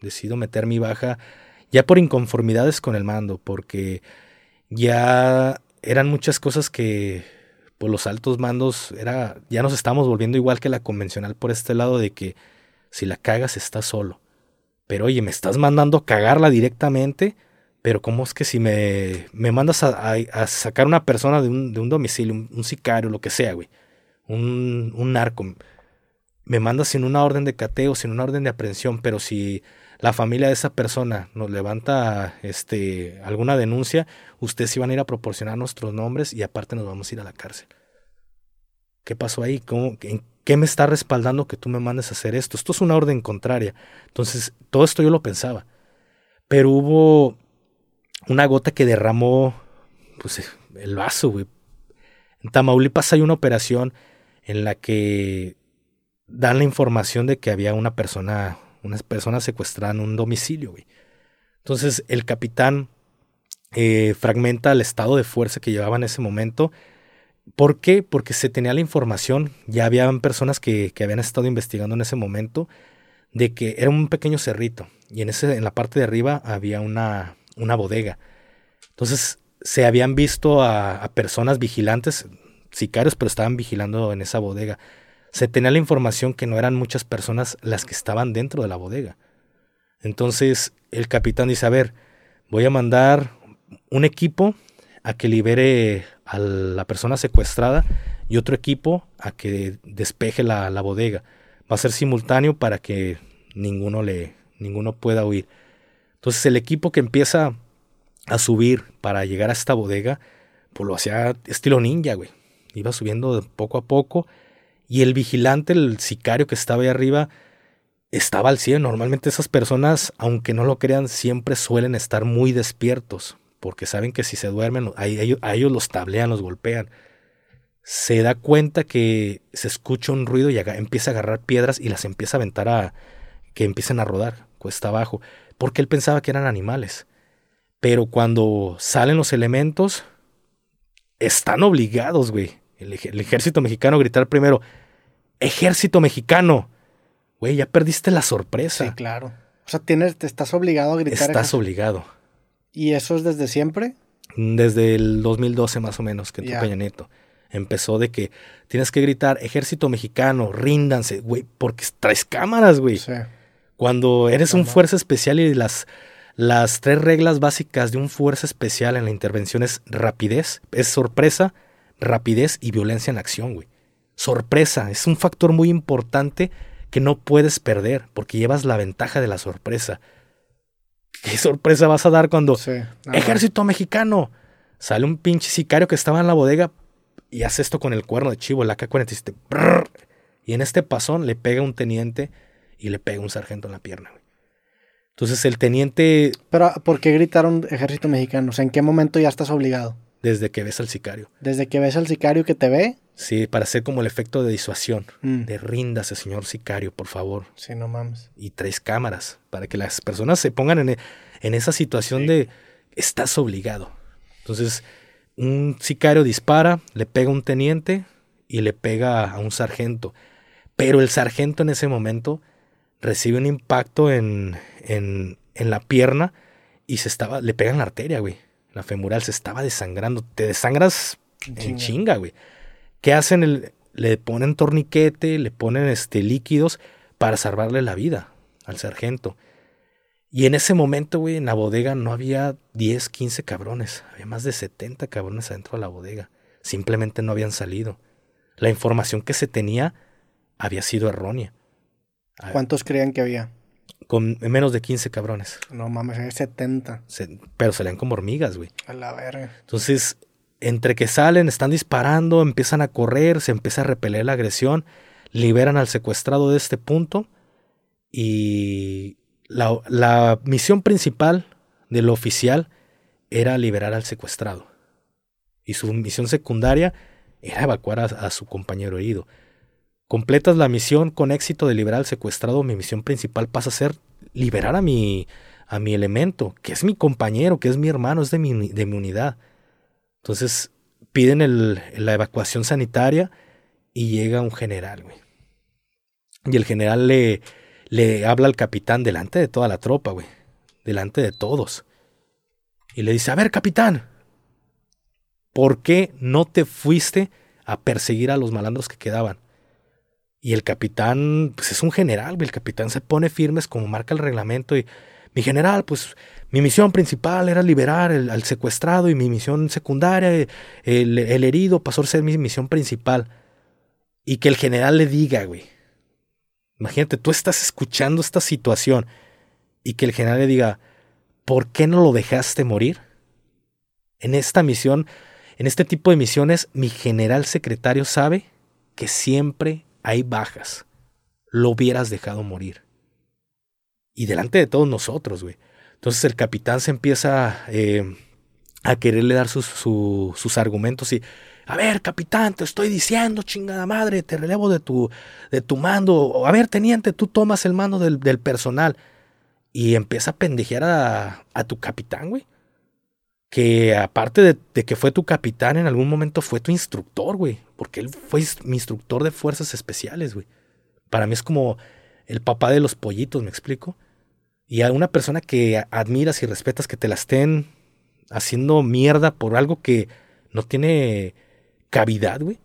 Decido meter mi baja ya por inconformidades con el mando, porque ya eran muchas cosas que por los altos mandos era ya nos estamos volviendo igual que la convencional por este lado de que si la cagas estás solo. Pero oye, me estás mandando a cagarla directamente, pero ¿cómo es que si me, me mandas a, a, sacar una persona de un, de un domicilio, un, sicario, lo que sea, güey, un, un narco, me mandas sin una orden de cateo, sin una orden de aprehensión, pero si la familia de esa persona nos levanta este, alguna denuncia, ustedes iban a ir a proporcionar nuestros nombres y aparte nos vamos a ir a la cárcel. ¿Qué pasó ahí? ¿Cómo, ¿En qué me está respaldando que tú me mandes a hacer esto? Esto es una orden contraria. Entonces, todo esto yo lo pensaba. Pero hubo una gota que derramó pues, el vaso, güey. En Tamaulipas hay una operación en la que dan la información de que había una persona unas personas secuestran un domicilio, güey. Entonces el capitán eh, fragmenta el estado de fuerza que llevaba en ese momento. ¿Por qué? Porque se tenía la información, ya habían personas que, que habían estado investigando en ese momento, de que era un pequeño cerrito y en, ese, en la parte de arriba había una, una bodega. Entonces se habían visto a, a personas vigilantes, sicarios, pero estaban vigilando en esa bodega se tenía la información que no eran muchas personas las que estaban dentro de la bodega. Entonces el capitán dice, a ver, voy a mandar un equipo a que libere a la persona secuestrada y otro equipo a que despeje la, bodega. Va a ser simultáneo para que ninguno, le, ninguno pueda huir. Entonces el equipo que empieza a subir para llegar a esta bodega, pues lo hacía estilo ninja, güey. Iba subiendo poco a poco y el vigilante, el sicario que estaba ahí arriba, estaba al cielo. Normalmente esas personas, aunque no lo crean, siempre suelen estar muy despiertos, porque saben que si se duermen, a ellos, los tablean, los golpean. Se da cuenta que se escucha un ruido y empieza a agarrar piedras y las empieza a aventar a que empiecen a rodar cuesta abajo, porque él pensaba que eran animales. Pero cuando salen los elementos, están obligados, güey, el, ejército mexicano gritar primero, ejército mexicano. Güey, ya perdiste la sorpresa. Sí, claro. O sea, tienes, te estás obligado a gritar. Estás obligado. ¿Y eso es desde siempre? Desde el 2012 más o menos, que entró Peña Nieto. Empezó de que tienes que gritar, ejército mexicano, ríndanse, güey, porque traes cámaras, güey. Sí. Cuando eres un fuerza especial y las, las tres reglas básicas de un fuerza especial en la intervención es rapidez, es sorpresa, rapidez y violencia en acción, güey. Sorpresa, es un factor muy importante que no puedes perder porque llevas la ventaja de la sorpresa. ¿Qué sorpresa vas a dar cuando ejército mexicano sale un pinche sicario que estaba en la bodega y hace esto con el cuerno de chivo, el AK-47, y en este pasón le pega un teniente y le pega un sargento en la pierna, güey. Entonces el teniente... Pero ¿por qué gritaron ejército mexicano? O sea, ¿en qué momento ya estás obligado? Desde que ves al sicario. Desde que ves al sicario que te ve. Sí, para hacer como el efecto de disuasión. Mm. De ríndase, señor sicario, por favor. Sí, no mames. Y tres cámaras, para que las personas se pongan en, en esa situación de estás obligado. Entonces, un sicario dispara, le pega a un teniente y le pega a un sargento. Pero el sargento en ese momento recibe un impacto en, en, en la pierna y se estaba, le pega en la arteria, güey la femoral se estaba desangrando. Te desangras en chinga, güey. ¿Qué hacen? El, le ponen torniquete, le ponen este, líquidos para salvarle la vida al sargento. Y en ese momento, güey, en la bodega no había 10, 15 cabrones. Había más de 70 cabrones adentro de la bodega. Simplemente no habían salido. La información que se tenía había sido errónea. ¿Cuántos creían que había? Con menos de 15 cabrones. No mames, hay 70. pero salían como hormigas, güey. A la verga. Entonces, entre que salen, están disparando, empiezan a correr, se empieza a repeler la agresión, liberan al secuestrado de este punto y la, la misión principal del oficial era liberar al secuestrado. Y su misión secundaria era evacuar a su compañero herido completas la misión con éxito de liberar al secuestrado, mi misión principal pasa a ser liberar a mi, a mi elemento, que es mi compañero, que es mi hermano, es de mi, de mi unidad. Entonces piden la evacuación sanitaria y llega un general, güey. Y el general le, le habla al capitán delante de toda la tropa, güey. Delante de todos. Y le dice, a ver, capitán, ¿por qué no te fuiste a perseguir a los malandros que quedaban? Y el capitán, pues es un general. El capitán se pone firmes como marca el reglamento y mi general, pues mi misión principal era liberar al secuestrado y mi misión secundaria, el, el, herido, pasó a ser mi misión principal. Y que el general le diga, güey. Imagínate, tú estás escuchando esta situación y que el general le diga, ¿por qué no lo dejaste morir? En esta misión, en este tipo de misiones, mi general secretario sabe que siempre hay bajas. Lo hubieras dejado morir y delante de todos nosotros, güey. Entonces el capitán se empieza eh, a quererle dar sus, sus argumentos y, a ver, capitán, te estoy diciendo, chingada madre, te relevo de tu, de tu mando. A ver, teniente, tú tomas el mando del, del personal. Y empieza a pendejear a, a tu capitán, güey. Que aparte de, que fue tu capitán, en algún momento fue tu instructor, güey. Porque él fue mi instructor de fuerzas especiales, güey. Para mí es como el papá de los pollitos, ¿me explico? y a una persona que admiras y respetas que te la estén haciendo mierda por algo que no tiene cavidad, güey.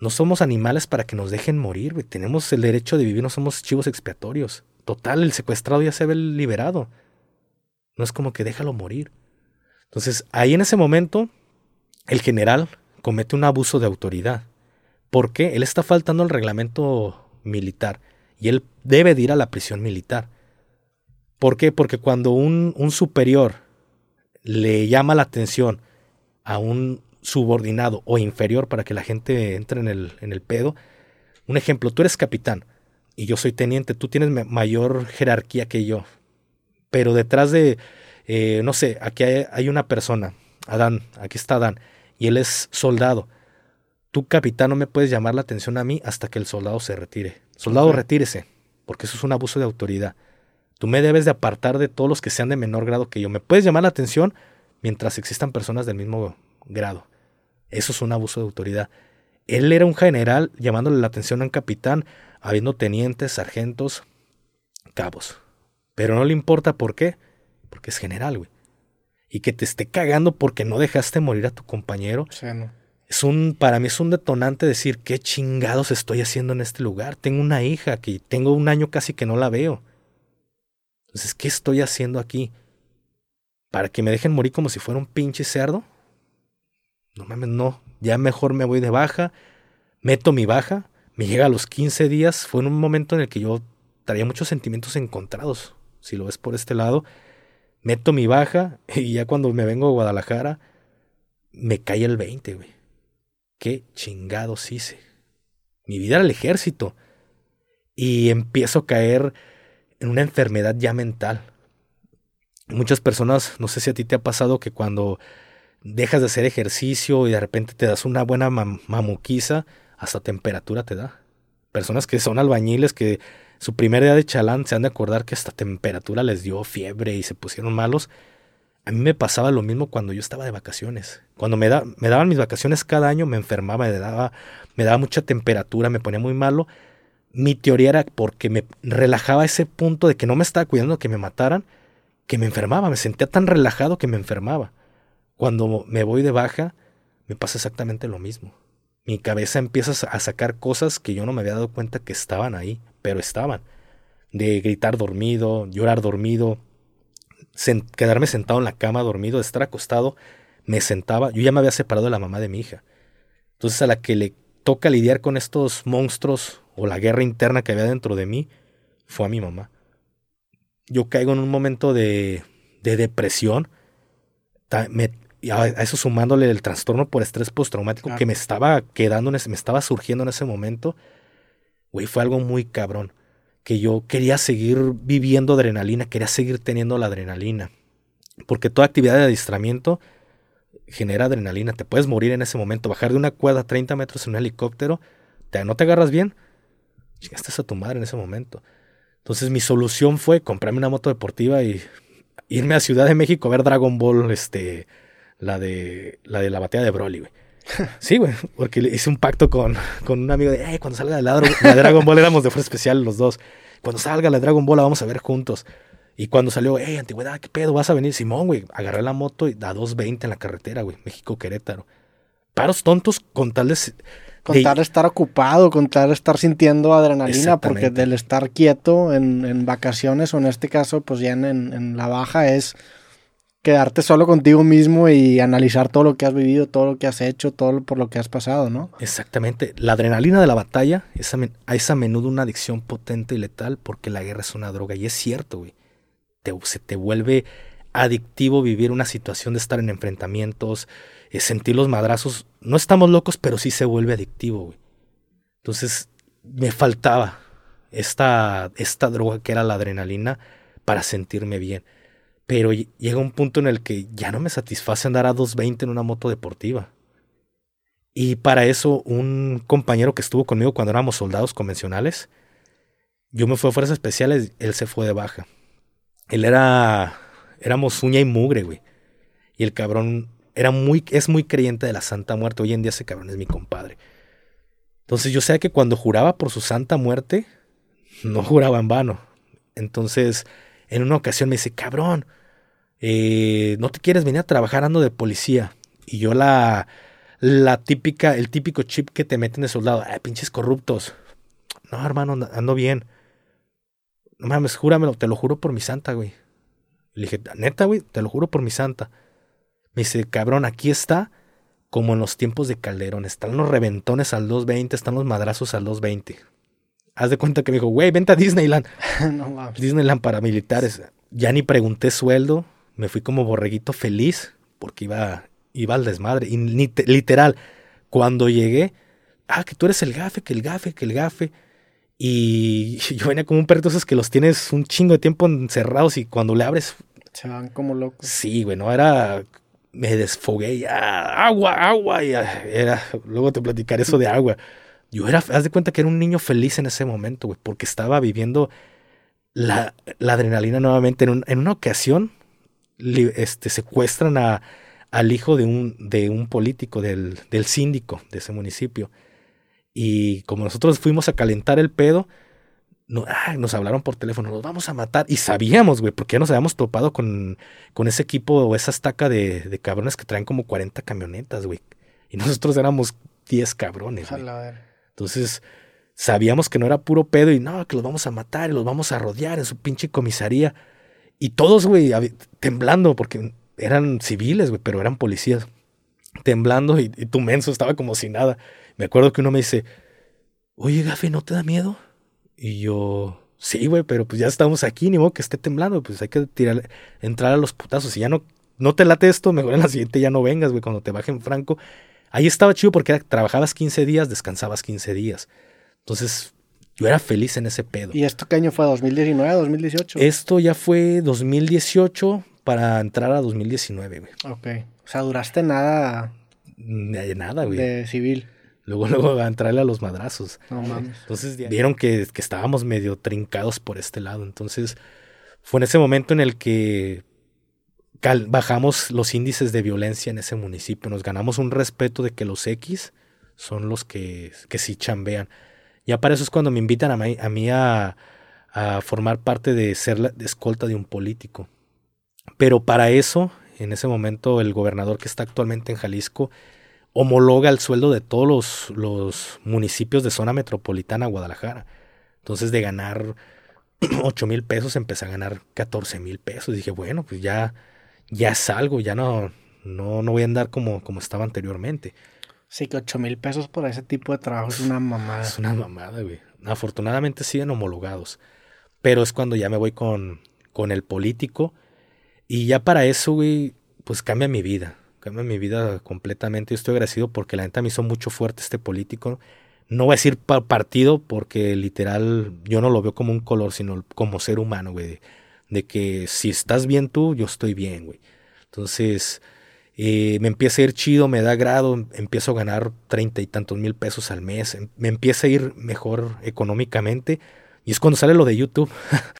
No somos animales para que nos dejen morir, güey. Tenemos el derecho de vivir, no somos chivos expiatorios. Total, el secuestrado ya se ve liberado. No es como que déjalo morir. Entonces, ahí en ese momento, el general comete un abuso de autoridad. ¿Por qué? Él está faltando al reglamento militar y él debe de ir a la prisión militar. ¿Por qué? Porque cuando un, un superior le llama la atención a un subordinado o inferior para que la gente entre en el, en el pedo, un ejemplo, tú eres capitán y yo soy teniente, tú tienes mayor jerarquía que yo, pero detrás de, eh, no sé, aquí hay, una persona, Adán, aquí está Adán, y él es soldado. Tú, capitán, no me puedes llamar la atención a mí hasta que el soldado se retire. Soldado, retírese, porque eso es un abuso de autoridad. Tú me debes de apartar de todos los que sean de menor grado que yo. Me puedes llamar la atención mientras existan personas del mismo grado. Eso es un abuso de autoridad. Él era un general llamándole la atención a un capitán, habiendo tenientes, sargentos, cabos. Pero no le importa por qué, porque es general, güey. Y que te esté cagando porque no dejaste morir a tu compañero. Es un, para mí es un detonante decir qué chingados estoy haciendo en este lugar. Tengo una hija que tengo un año casi que no la veo. Entonces, ¿qué estoy haciendo aquí? ¿Para que me dejen morir como si fuera un pinche cerdo? No mames, no. Ya mejor me voy de baja, meto mi baja, me llega a los 15 días. Fue en un momento en el que yo traía muchos sentimientos encontrados, si lo ves por este lado. Meto mi baja y ya cuando me vengo a Guadalajara, me cae el 20, güey. ¿Qué chingados hice? Mi vida era el ejército. Y empiezo a caer en una enfermedad ya mental. Muchas personas, no sé si a ti te ha pasado que cuando dejas de hacer ejercicio y de repente te das una buena mamuquiza, hasta temperatura te da. Personas que son albañiles que su primer día de chalán se han de acordar que hasta temperatura les dio fiebre y se pusieron malos. A mí me pasaba lo mismo cuando yo estaba de vacaciones. Cuando me, da, me daban mis vacaciones cada año, me enfermaba, me daba, me daba mucha temperatura, me ponía muy malo mi teoría era porque me relajaba ese punto de que no me estaba cuidando que me mataran, que me enfermaba, me sentía tan relajado que me enfermaba. Cuando me voy de baja, me pasa exactamente lo mismo. Mi cabeza empieza a sacar cosas que yo no me había dado cuenta que estaban ahí, pero estaban. De gritar dormido, llorar dormido, quedarme sentado en la cama dormido, estar acostado, me sentaba, yo ya me había separado de la mamá de mi hija. Entonces a la que le toca lidiar con estos monstruos o la guerra interna que había dentro de mí fue a mi mamá. Yo caigo en un momento de, de depresión, a eso sumándole el trastorno por estrés postraumático que me estaba quedando, me estaba surgiendo en ese momento, güey, fue algo muy cabrón. Que yo quería seguir viviendo adrenalina, quería seguir teniendo la adrenalina. Porque toda actividad de adiestramiento genera adrenalina. Te puedes morir en ese momento. Bajar de una cuerda a 30 metros en un helicóptero, te, no te agarras bien, estás a tu madre en ese momento. Entonces mi solución fue comprarme una moto deportiva y irme a Ciudad de México a ver Dragon Ball, este, la de la de la batalla de Broly, güey. Sí, güey, porque hice un pacto con, con un amigo de, cuando salga de, la, de Dragon Ball éramos de fuerza especial los dos. Cuando salga la Dragon Ball la vamos a ver juntos. Y cuando salió, hey, antigüedad, ¿qué pedo? ¿Vas a venir? Simón, güey. Agarré la moto y da 2.20 en la carretera, güey. México-Querétaro. Paros tontos con tal de... Con tal de estar ocupado, con tal de estar sintiendo adrenalina, porque del estar quieto en, en, vacaciones, o en este caso, pues ya en, en la baja, es quedarte solo contigo mismo y analizar todo lo que has vivido, todo lo que has hecho, todo por lo que has pasado, ¿no? Exactamente. La adrenalina de la batalla es a, es a menudo una adicción potente y letal porque la guerra es una droga. Y es cierto, güey. se te vuelve adictivo vivir una situación de estar en enfrentamientos, eh, sentir los madrazos. No estamos locos, pero sí se vuelve adictivo, güey. Entonces, me faltaba esta, esta droga que era la adrenalina para sentirme bien. Pero llega un punto en el que ya no me satisface andar a 220 en una moto deportiva. Y para eso, un compañero que estuvo conmigo cuando éramos soldados convencionales, yo me fui a fuerzas especiales, él se fue de baja. Él era. Éramos uña y mugre, güey. Y el cabrón era muy, es muy creyente de la Santa Muerte. Hoy en día ese cabrón es mi compadre. Entonces yo sé que cuando juraba por su Santa Muerte, no juraba en vano. Entonces, en una ocasión me dice, cabrón, eh, no te quieres venir a trabajar ando de policía. Y yo la, la típica, el típico chip que te meten de soldado, ay, pinches corruptos. No, hermano, ando bien. No mames, júramelo, te lo juro por mi santa, güey. Le dije, neta, güey, te lo juro por mi santa. Me dice, cabrón, aquí está como en los tiempos de Calderón. Están los reventones al 220, están los madrazos al 220. Haz de cuenta que me dijo, güey, vente a Disneyland. no, Disneyland para militares. Ya ni pregunté sueldo, me fui como borreguito feliz porque iba, iba al desmadre. Y literal, cuando llegué, ah, que tú eres el gafe, que el gafe, que el gafe. Y yo venía como un perrito esos que los tienes un chingo de tiempo encerrados y cuando le abres... Se van como locos. Sí, güey, no era... Me desfogué ya, agua, agua, y era... Luego te platicaré eso de agua. Yo era, haz de cuenta que era un niño feliz en ese momento, güey, porque estaba viviendo la, la adrenalina nuevamente. En, en una ocasión, este, secuestran a, al hijo de un, de un político, del, del síndico de ese municipio. Y como nosotros fuimos a calentar el pedo, no, nos hablaron por teléfono, los vamos a matar. Y sabíamos, güey, porque ya nos habíamos topado con, con ese equipo o esa estaca de, de, cabrones que traen como 40 camionetas, güey. Y nosotros éramos 10 cabrones, güey. Entonces, sabíamos que no era puro pedo y no, que los vamos a matar y los vamos a rodear en su pinche comisaría. Y todos, güey, temblando, porque eran civiles, güey, pero eran policías. Temblando y, tu menso estaba como si nada. Me acuerdo que uno me dice, oye, Gafe, ¿no te da miedo? Y yo, sí, güey, pero pues ya estamos aquí, ni modo que esté temblando, pues hay que tirar, entrar a los putazos. Y ya no, no te late esto, mejor en la siguiente ya no vengas, güey, cuando te bajen franco. Ahí estaba chido porque trabajabas 15 días, descansabas 15 días. Entonces, yo era feliz en ese pedo. ¿Y esto qué año fue? ¿2019, 2018? Esto ya fue 2018 para entrar a 2019, güey. Ok. O sea, duraste nada. De nada, güey. De civil. Luego, luego a entrarle a los madrazos. No mames. Entonces vieron que, que estábamos medio trincados por este lado. Entonces, fue en ese momento en el que bajamos los índices de violencia en ese municipio. Nos ganamos un respeto de que los X son los que, que sí chambean. Ya para eso es cuando me invitan a mí a, formar parte de ser la escolta de un político. Pero para eso, en ese momento, el gobernador que está actualmente en Jalisco homologa el sueldo de todos los, municipios de zona metropolitana Guadalajara. Entonces, de ganar 8 mil pesos, empecé a ganar 14 mil pesos. dije, bueno, pues ya, ya salgo, ya no, no, no voy a andar como, como estaba anteriormente. Sí, que 8 mil pesos por ese tipo de trabajo es una mamada. Es una mamada, güey. Afortunadamente siguen homologados. Pero es cuando ya me voy con, con el político. Y ya para eso, güey, pues cambia mi vida. Cambia mi vida completamente. Yo estoy agradecido porque la neta me hizo mucho fuerte este político. No voy a decir partido porque literal yo no lo veo como un color, sino como ser humano, güey. de que si estás bien tú, yo estoy bien, güey. Entonces, eh, me empieza a ir chido, me da grado, empiezo a ganar treinta y tantos mil pesos al mes, em, me empieza a ir mejor económicamente y es cuando sale lo de YouTube.